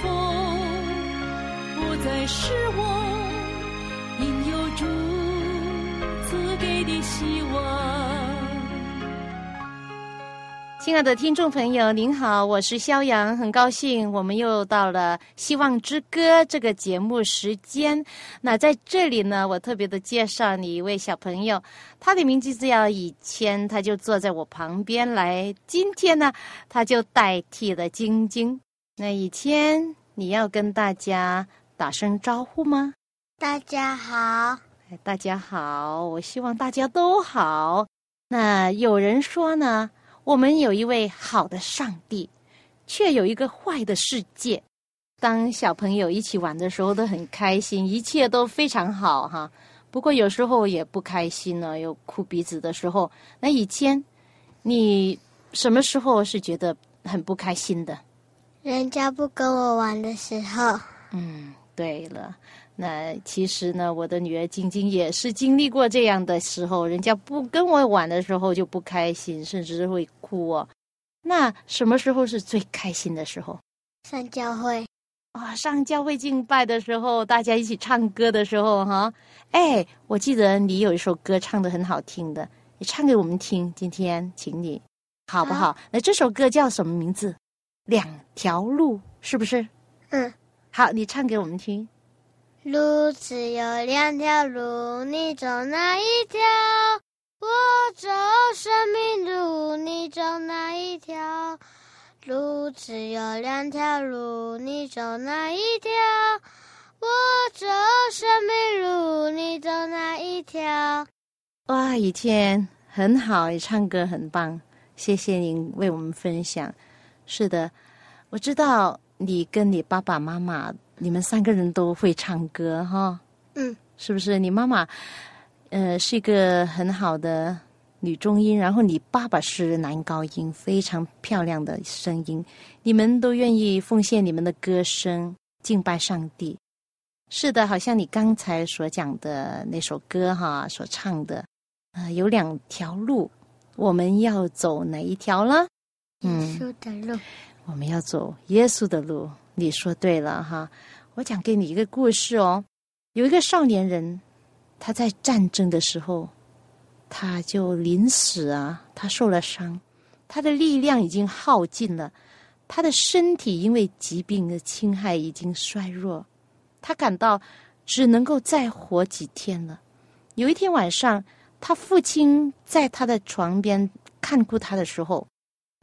后不再是我，因有主赐给的希望。亲爱的听众朋友，您好，我是肖阳，很高兴我们又到了《希望之歌》这个节目时间。那在这里呢，我特别的介绍你一位小朋友，他的名字叫以谦，他就坐在我旁边来。今天呢，他就代替了晶晶。那以谦，你要跟大家打声招呼吗？大家好，哎大家好，我希望大家都好。那有人说呢？我们有一位好的上帝，却有一个坏的世界。当小朋友一起玩的时候都很开心，一切都非常好哈。不过有时候也不开心呢，有哭鼻子的时候。那以前你什么时候是觉得很不开心的？人家不跟我玩的时候，嗯，对了。那其实呢，我的女儿晶晶也是经历过这样的时候，人家不跟我玩的时候就不开心，甚至会哭哦。那什么时候是最开心的时候？上教会啊、上教会敬拜的时候，大家一起唱歌的时候，哈。哎，我记得你有一首歌唱的很好听的，你唱给我们听。今天请你，好不好？那这首歌叫什么名字？两条路，是不是？嗯，好，你唱给我们听。路只有两条路，你走哪一条？我走生命路，你走哪一条？路只有两条路，你走哪一条？我走生命路，你走哪一条？哇，雨天很好，你唱歌很棒，谢谢您为我们分享。是的，我知道你跟你爸爸妈妈，你们三个人都会唱歌哈，嗯，是不是？你妈妈，呃，是一个很好的女中音，然后你爸爸是男高音，非常漂亮的声音。你们都愿意奉献你们的歌声，敬拜上帝。是的，好像你刚才所讲的那首歌哈，所唱的，呃，有两条路，我们要走哪一条呢？嗯耶稣的路，我们要走耶稣的路。你说对了哈，我讲给你一个故事哦。有一个少年人，他在战争的时候，他就临死啊，他受了伤，他的力量已经耗尽了，他的身体因为疾病的侵害已经衰弱，他感到只能够再活几天了。有一天晚上，他父亲在他的床边看顾他的时候，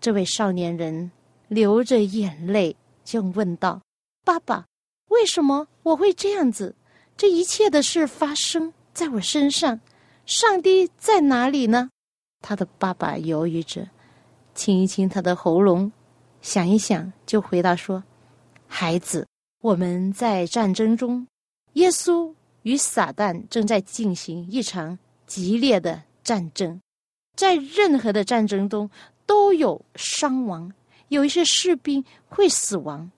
这位少年人流着眼泪，就问道：“爸爸，为什么我会这样子？这一切的事发生在我身上，上帝在哪里呢？”他的爸爸犹豫着，清一清他的喉咙，想一想，就回答说：“孩子，我们在战争中，耶稣与撒旦正在进行一场激烈的战争，在任何的战争中。”都有伤亡，有一些士兵会死亡。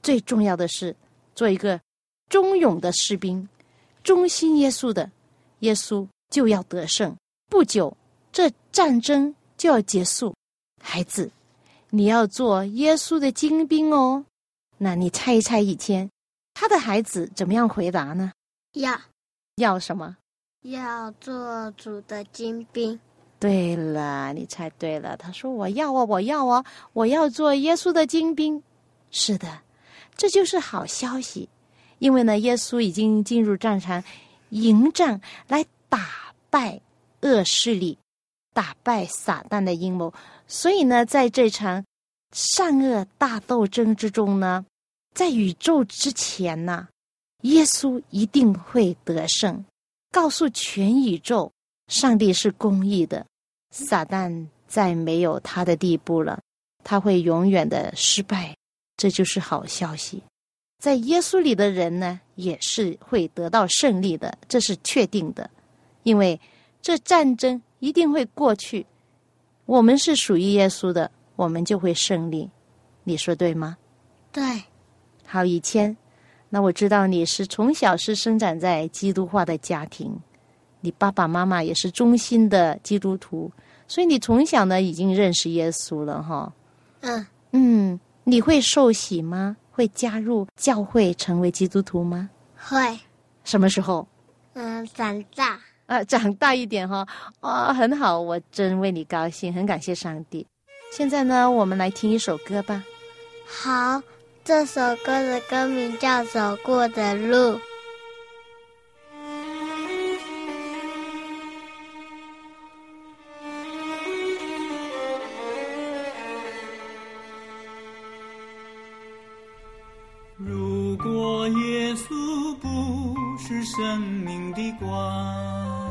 最重要的是，做一个忠勇的士兵，忠心耶稣的，耶稣就要得胜。不久，这战争就要结束。孩子，你要做耶稣的精兵哦。那你猜一猜，以前他的孩子怎么样回答呢？要要什么？要做主的精兵。对了，你猜对了。他说：“我要啊，我要啊，我要做耶稣的精兵。”是的，这就是好消息，因为呢，耶稣已经进入战场，迎战来打败恶势力，打败撒旦的阴谋。所以呢，在这场善恶大斗争之中呢，在宇宙之前呢，耶稣一定会得胜，告诉全宇宙。上帝是公义的，撒旦再没有他的地步了，他会永远的失败。这就是好消息。在耶稣里的人呢，也是会得到胜利的，这是确定的，因为这战争一定会过去。我们是属于耶稣的，我们就会胜利。你说对吗？对，好，以谦，那我知道你是从小是生长在基督化的家庭，你爸爸妈妈也是忠心的基督徒，所以你从小呢已经认识耶稣了，哈。嗯，嗯，你会受洗吗？会加入教会成为基督徒吗？会，什么时候？嗯，长大，啊，长大一点哈，啊，很好，我真为你高兴，很感谢上帝。现在呢，我们来听一首歌吧。好，这首歌的歌名叫《走过的路》。生命的光，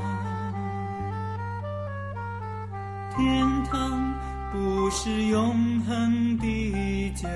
天堂不是永恒的家。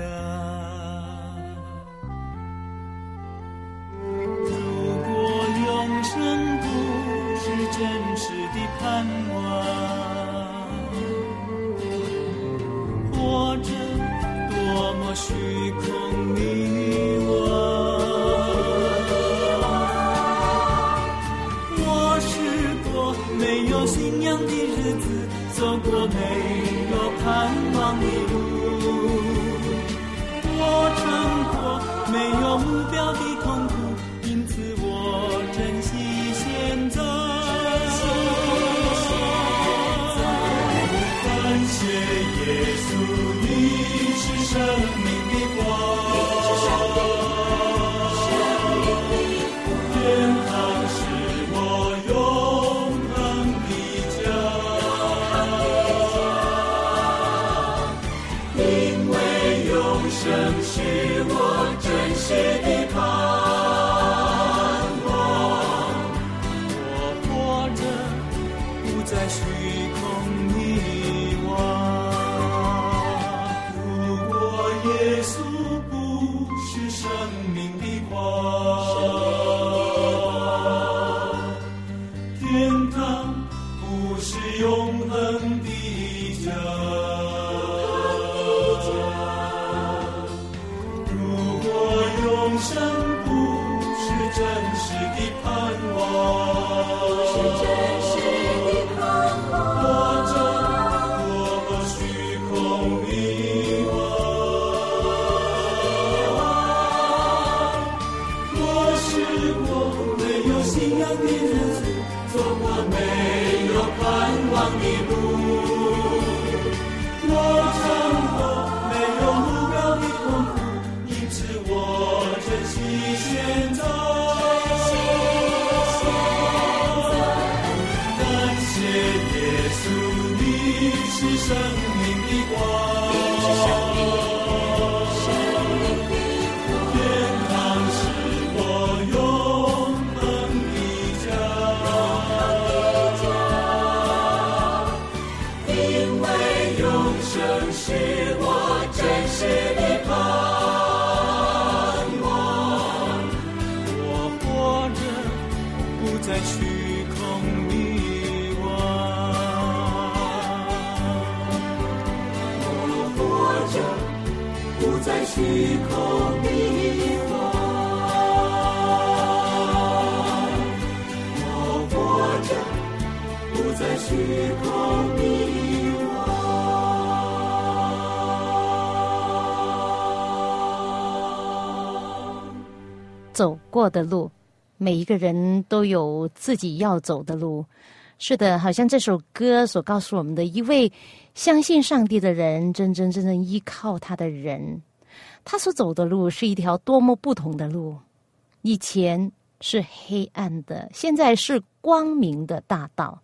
样的日子，走过没有盼望的路。虚空迷惘。我活着不再虚空迷惘。走过的路，每一个人都有自己要走的路。是的，好像这首歌所告诉我们的，一位相信上帝的人，真真正正依靠他的人，他所走的路是一条多么不同的路。以前是黑暗的，现在是光明的大道，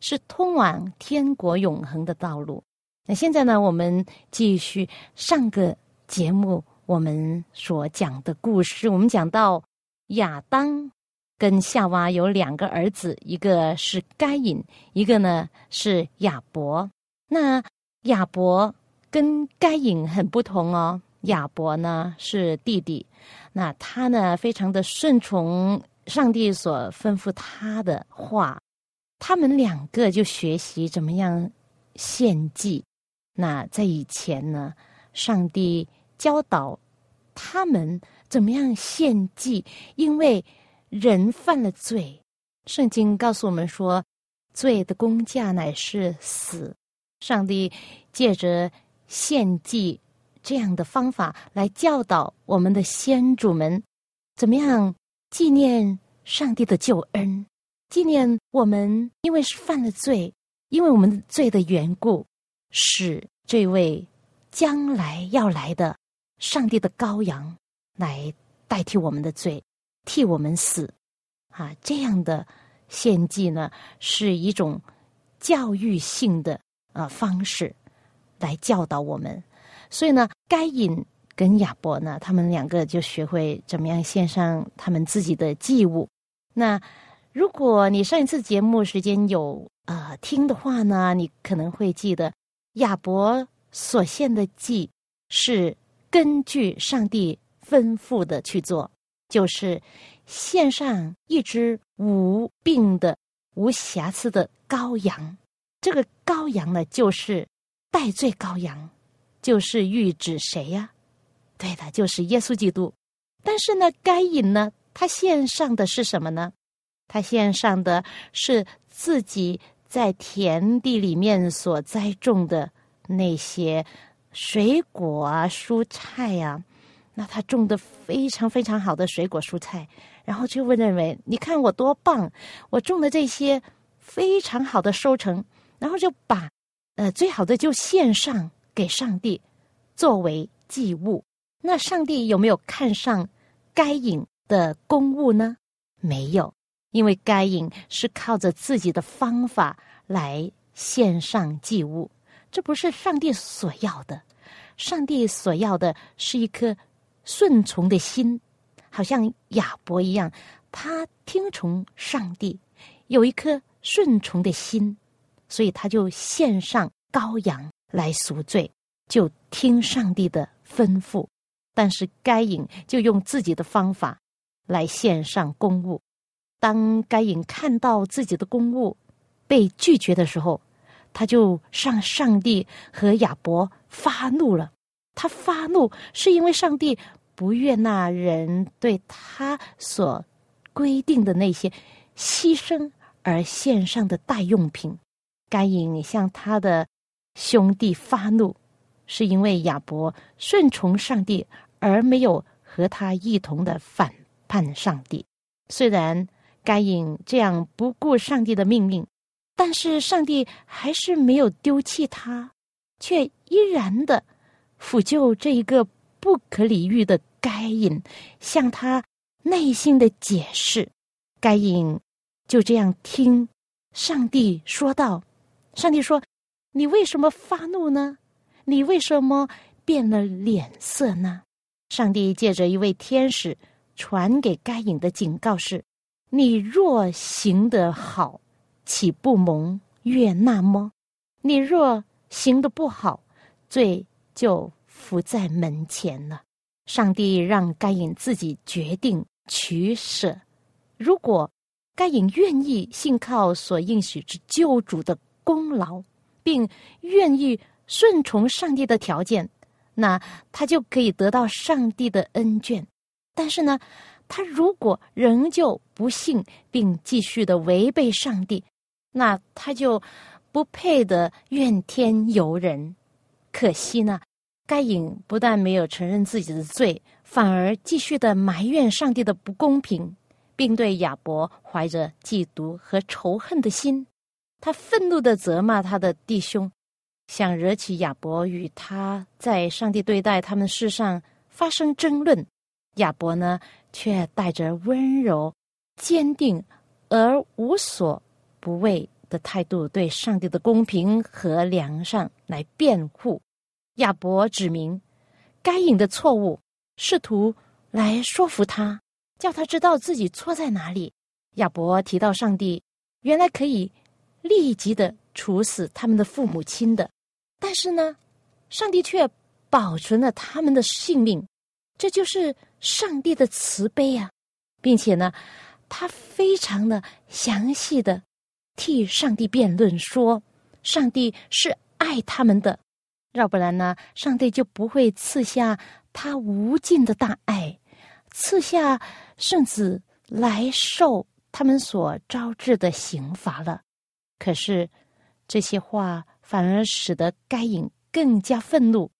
是通往天国永恒的道路。那现在呢，我们继续上个节目我们所讲的故事，我们讲到亚当跟夏娃有两个儿子，一个是该隐，一个呢是亚伯。那亚伯跟该隐很不同哦。亚伯呢是弟弟，那他呢非常的顺从上帝所吩咐他的话，他们两个就学习怎么样献祭。那在以前呢，上帝教导他们怎么样献祭，因为人犯了罪，圣经告诉我们说，罪的工价乃是死。上帝借着献祭。这样的方法来教导我们的先祖们，怎么样纪念上帝的救恩，纪念我们因为是犯了罪，因为我们罪的缘故，使这位将来要来的上帝的羔羊来代替我们的罪，替我们死啊！这样的献祭呢，是一种教育性的啊方式来教导我们。所以呢，该隐跟亚伯呢，他们两个就学会怎么样献上他们自己的祭物。那如果你上一次节目时间有呃听的话呢，你可能会记得亚伯所献的祭是根据上帝吩咐的去做，就是献上一只无病的、无瑕疵的羔羊。这个羔羊呢，就是代罪羔羊。就是预指谁呀？对的，就是耶稣基督。但是呢，该隐呢，他献上的是什么呢？他献上的是自己在田地里面所栽种的那些水果啊、蔬菜呀。那他种的非常非常好的水果蔬菜，然后就会认为，你看我多棒，我种的这些非常好的收成，然后就把呃最好的就献上。给上帝作为祭物，那上帝有没有看上该隐的公物呢？没有，因为该隐是靠着自己的方法来献上祭物，这不是上帝所要的。上帝所要的是一颗顺从的心，好像亚伯一样，他听从上帝，有一颗顺从的心，所以他就献上羔羊。来赎罪，就听上帝的吩咐；但是该隐就用自己的方法来献上公物。当该隐看到自己的公物被拒绝的时候，他就向上帝和亚伯发怒了。他发怒是因为上帝不悦那人对他所规定的那些牺牲而献上的代用品。该隐向他的。兄弟发怒，是因为亚伯顺从上帝，而没有和他一同的反叛上帝。虽然该隐这样不顾上帝的命令，但是上帝还是没有丢弃他，却依然的抚救这一个不可理喻的该隐，向他内心的解释。该隐就这样听上帝说道：“上帝说。”你为什么发怒呢？你为什么变了脸色呢？上帝借着一位天使传给该隐的警告是：你若行得好，岂不蒙悦纳么？你若行得不好，罪就伏在门前了。上帝让该隐自己决定取舍。如果该隐愿意信靠所应许之救主的功劳。并愿意顺从上帝的条件，那他就可以得到上帝的恩眷。但是呢，他如果仍旧不信，并继续的违背上帝，那他就不配的怨天尤人。可惜呢，该隐不但没有承认自己的罪，反而继续的埋怨上帝的不公平，并对亚伯怀着嫉妒和仇恨的心。他愤怒的责骂他的弟兄，想惹起亚伯与他在上帝对待他们事上发生争论。亚伯呢，却带着温柔、坚定而无所不畏的态度，对上帝的公平和良善来辩护。亚伯指明该隐的错误，试图来说服他，叫他知道自己错在哪里。亚伯提到上帝原来可以。立即的处死他们的父母亲的，但是呢，上帝却保存了他们的性命，这就是上帝的慈悲啊，并且呢，他非常的详细的替上帝辩论说，上帝是爱他们的，要不然呢，上帝就不会赐下他无尽的大爱，赐下圣子来受他们所招致的刑罚了。可是这些话。反而使得该隐更加愤怒。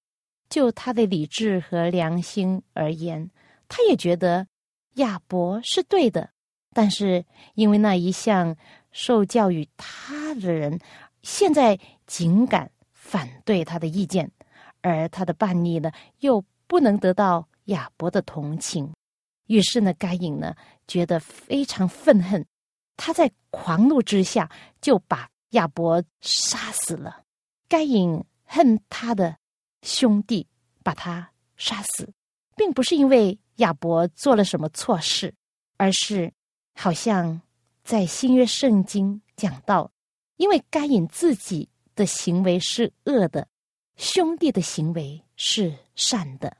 就他的理智和良心而言，他也觉得亚伯是对的。但是因为那一向受教育他的人，现在竟敢反对他的意见，而他的叛逆呢，又不能得到亚伯的同情。于是呢，该隐呢觉得非常愤恨，他在狂怒之下就把亚伯杀死了。该隐恨他的兄弟，把他杀死，并不是因为亚伯做了什么错事，而是好像在新约圣经讲到，因为该隐自己的行为是恶的，兄弟的行为是善的，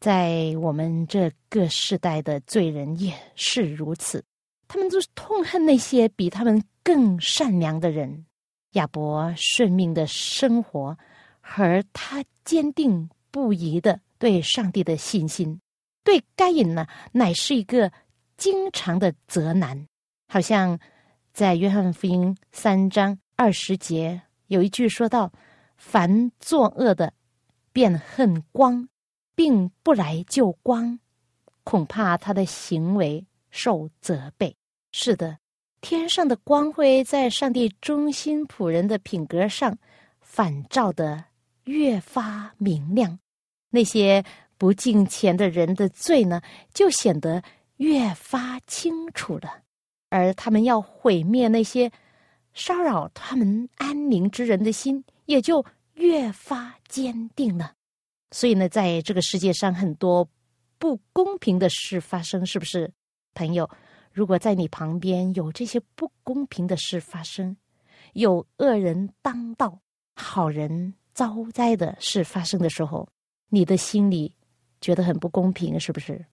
在我们这个世代的罪人也是如此，他们就是痛恨那些比他们更善良的人。亚伯顺命的生活，和他坚定不移的对上帝的信心，对该隐呢，乃是一个经常的责难。好像在约翰福音三章二十节有一句说到：“凡作恶的，便恨光，并不来救光，恐怕他的行为受责备。”是的。天上的光辉在上帝忠心仆人的品格上反照的越发明亮，那些不敬虔的人的罪呢，就显得越发清楚了。而他们要毁灭那些骚扰他们安宁之人的心，也就越发坚定了。所以呢，在这个世界上，很多不公平的事发生，是不是，朋友？如果在你旁边有这些不公平的事发生，有恶人当道、好人遭灾的事发生的时候，你的心里觉得很不公平，是不是？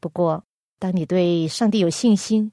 不过，当你对上帝有信心，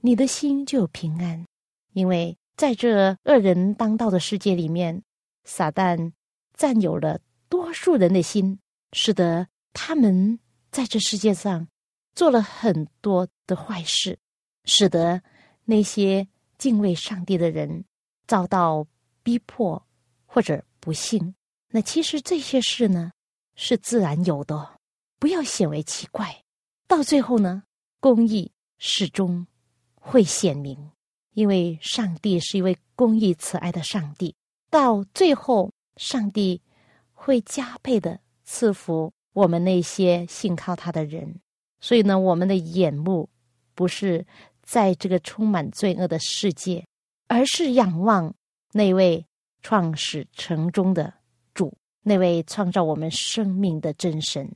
你的心就有平安，因为在这恶人当道的世界里面，撒旦占有了多数人的心，使得他们在这世界上。做了很多的坏事，使得那些敬畏上帝的人遭到逼迫或者不幸。那其实这些事呢是自然有的，不要显为奇怪。到最后呢，公义始终会显明，因为上帝是一位公义慈爱的上帝。到最后，上帝会加倍的赐福我们那些信靠他的人。所以呢，我们的眼目不是在这个充满罪恶的世界，而是仰望那位创始成终的主，那位创造我们生命的真神。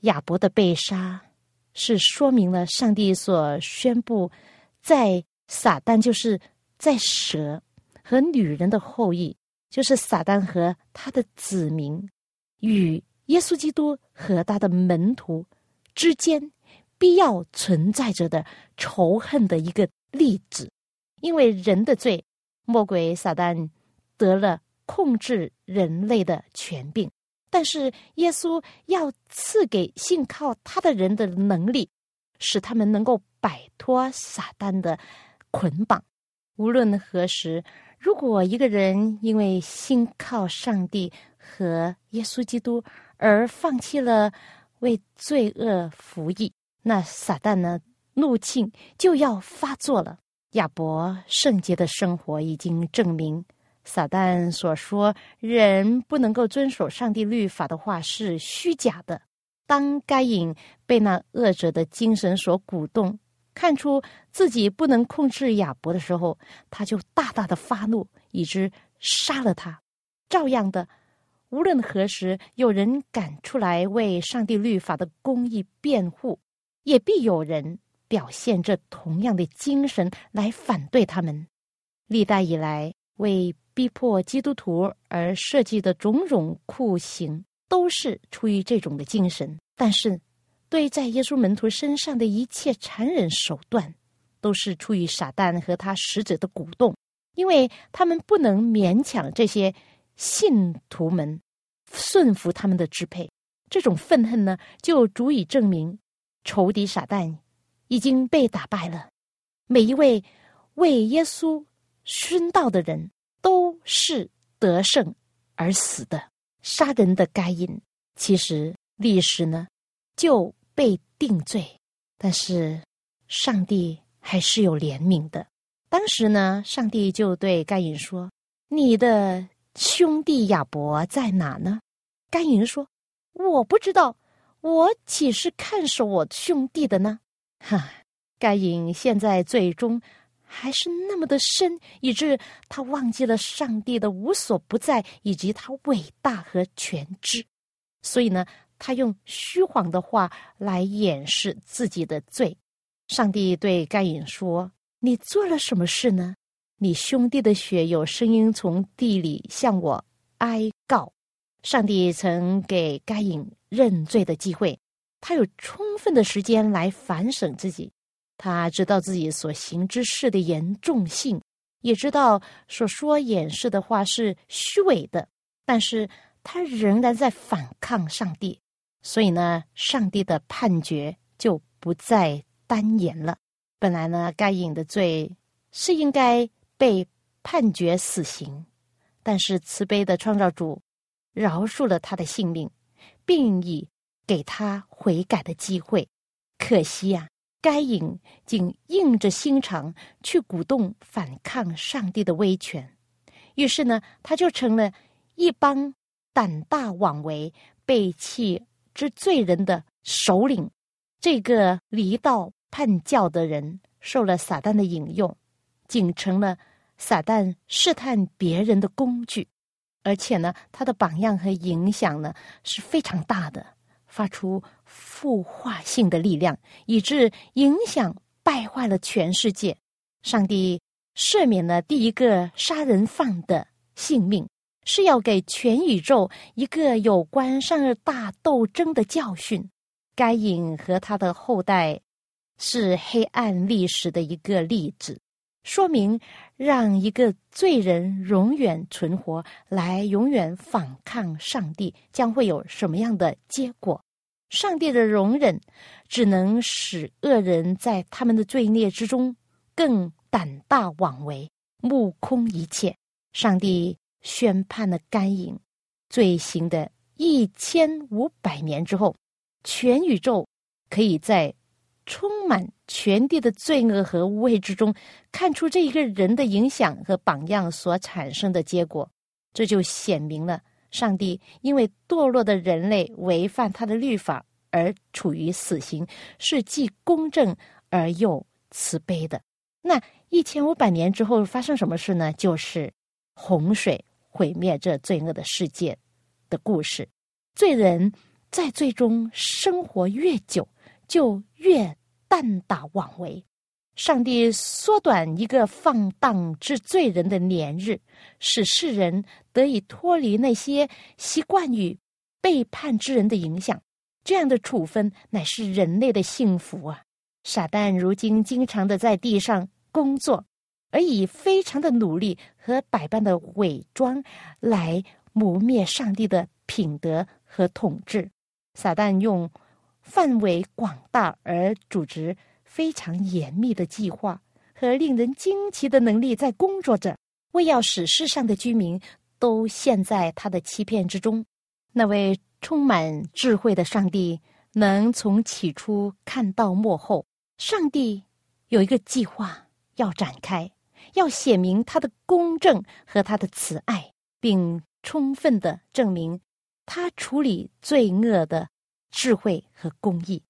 亚伯的被杀，是说明了上帝所宣布，在撒旦就是在蛇和女人的后裔，就是撒旦和他的子民与耶稣基督和他的门徒之间。必要存在着的仇恨的一个例子，因为人的罪，魔鬼撒旦得了控制人类的权柄，但是耶稣要赐给信靠他的人的能力，使他们能够摆脱撒旦的捆绑。无论何时，如果一个人因为信靠上帝和耶稣基督而放弃了为罪恶服役，那撒旦呢？怒气就要发作了。亚伯圣洁的生活已经证明，撒旦所说人不能够遵守上帝律法的话是虚假的。当该隐被那恶者的精神所鼓动，看出自己不能控制亚伯的时候，他就大大的发怒，以致杀了他。照样的，无论何时有人敢出来为上帝律法的公义辩护。也必有人表现这同样的精神来反对他们。历代以来，为逼迫基督徒而设计的种种酷刑，都是出于这种的精神。但是，对在耶稣门徒身上的一切残忍手段，都是出于撒旦和他使者的鼓动，因为他们不能勉强这些信徒们顺服他们的支配。这种愤恨呢，就足以证明仇敌撒旦已经被打败了。每一位为耶稣殉道的人，都是得胜而死的。杀人的该隐，其实历史呢就。被定罪，但是上帝还是有怜悯的。当时呢，上帝就对该隐说：“你的兄弟亚伯在哪呢？”该隐说：“我不知道，我岂是看守我兄弟的呢？” 哈，该隐现在最终还是那么的深，以致他忘记了上帝的无所不在以及他伟大和全知，所以呢。他用虚谎的话来掩饰自己的罪。上帝对该隐说：“你做了什么事呢？你兄弟的血有声音从地里向我哀告。”上帝曾给该隐认罪的机会，他有充分的时间来反省自己。他知道自己所行之事的严重性，也知道所说掩饰的话是虚伪的，但是他仍然在反抗上帝。所以呢，上帝的判决就不再单言了。本来呢，该隐的罪是应该被判决死刑，但是慈悲的创造主饶恕了他的性命，并以给他悔改的机会。可惜呀，该隐竟硬着心肠去鼓动反抗上帝的威权，于是呢，他就成了一帮胆大妄为、背弃。之罪人的首领，这个离道叛教的人，受了撒旦的引诱，竟成了撒旦试探别人的工具。而且呢，他的榜样和影响呢是非常大的，发出腐化性的力量，以致影响败坏了全世界。上帝赦免了第一个杀人犯的性命。是要给全宇宙一个有关善恶大斗争的教训。该隐和他的后代是黑暗历史的一个例子，说明让一个罪人永远存活，来永远反抗上帝，将会有什么样的结果？上帝的容忍只能使恶人在他们的罪孽之中更胆大妄为，目空一切。上帝。宣判了甘隐罪行的一千五百年之后，全宇宙可以在充满全地的罪恶和污秽之中，看出这一个人的影响和榜样所产生的结果。这就显明了，上帝因为堕落的人类违反他的律法而处于死刑，是既公正而又慈悲的。那一千五百年之后发生什么事呢？就是洪水。毁灭这罪恶的世界的故事，罪人在最终生活越久，就越胆大妄为。上帝缩短一个放荡之罪人的年日，使世人得以脱离那些习惯于背叛之人的影响。这样的处分乃是人类的幸福啊！傻蛋如今经常的在地上工作。而以非常的努力和百般的伪装来磨灭上帝的品德和统治。撒旦用范围广大而组织非常严密的计划和令人惊奇的能力在工作着，为要使世上的居民都陷在他的欺骗之中。那位充满智慧的上帝能从起初看到幕后。上帝有一个计划要展开。要写明他的公正和他的慈爱，并充分的证明他处理罪恶的智慧和公义。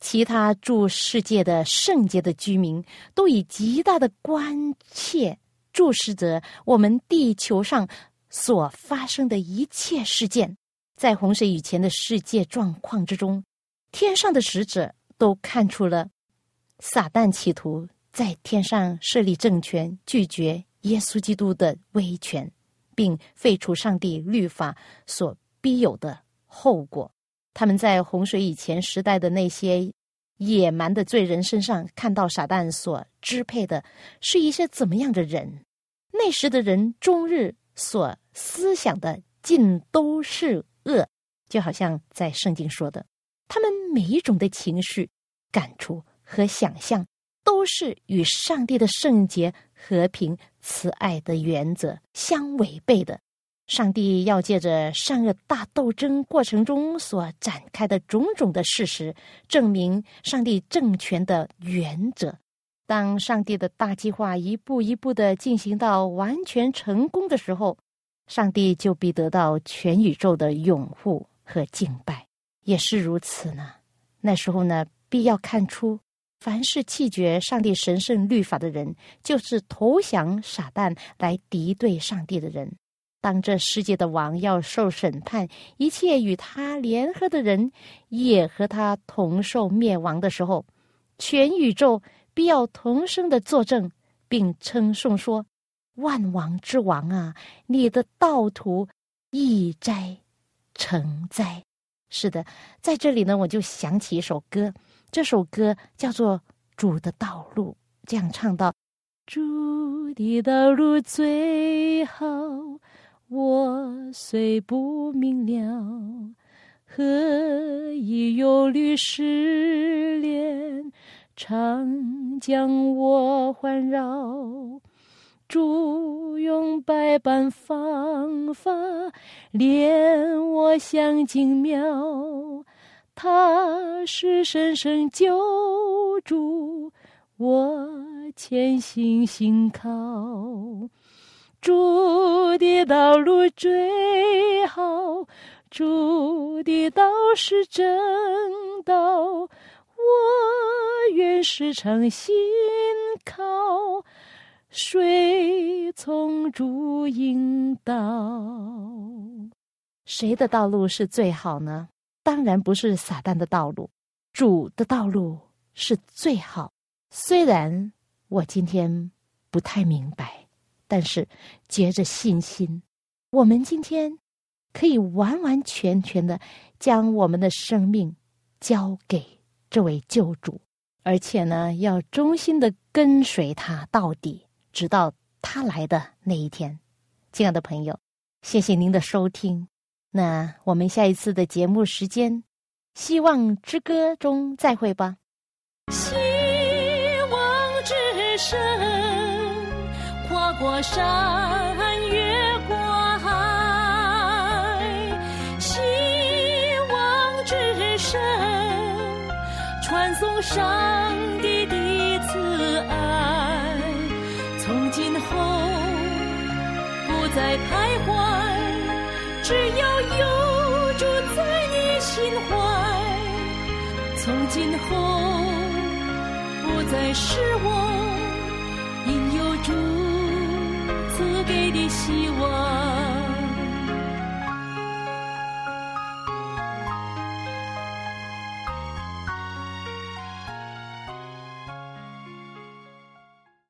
其他诸世界的圣洁的居民都以极大的关切注视着我们地球上所发生的一切事件。在洪水以前的世界状况之中，天上的使者都看出了撒旦企图。在天上设立政权，拒绝耶稣基督的威权，并废除上帝律法所必有的后果。他们在洪水以前时代的那些野蛮的罪人身上，看到撒旦所支配的是一些怎么样的人？那时的人终日所思想的尽都是恶，就好像在圣经说的，他们每一种的情绪、感触和想象，都是与上帝的圣洁、和平、慈爱的原则相违背的。上帝要借着善恶大斗争过程中所展开的种种的事实，证明上帝政权的原则。当上帝的大计划一步一步的进行到完全成功的时候，上帝就必得到全宇宙的拥护和敬拜。也是如此呢。那时候呢，必要看出，凡是弃绝上帝神圣律法的人，就是投降撒旦来敌对上帝的人。当这世界的王要受审判，一切与他联合的人也和他同受灭亡的时候，全宇宙必要同声的作证，并称颂说：“万王之王啊，你的道途易哉，成哉！”是的，在这里呢，我就想起一首歌，这首歌叫做《主的道路》，这样唱道：“主的道路最好。”我虽不明了，何以有律失恋，常将我环绕？主用百般方法，怜我像精妙。他是深深救主，我潜心信靠。主的道路最好，主的道是正道，我愿时常心靠，谁从主引导。谁的道路是最好呢？当然不是撒旦的道路，主的道路是最好。虽然我今天不太明白。但是，接着信心，我们今天可以完完全全的将我们的生命交给这位救主，而且呢，要忠心的跟随他到底，直到他来的那一天。亲爱的朋友，谢谢您的收听。那我们下一次的节目时间，《希望之歌》中再会吧。希望之声。过山，越过海，希望之声，传送上帝的慈爱。从今后不再徘徊，只要有主在你心怀。从今后不再失望，希望。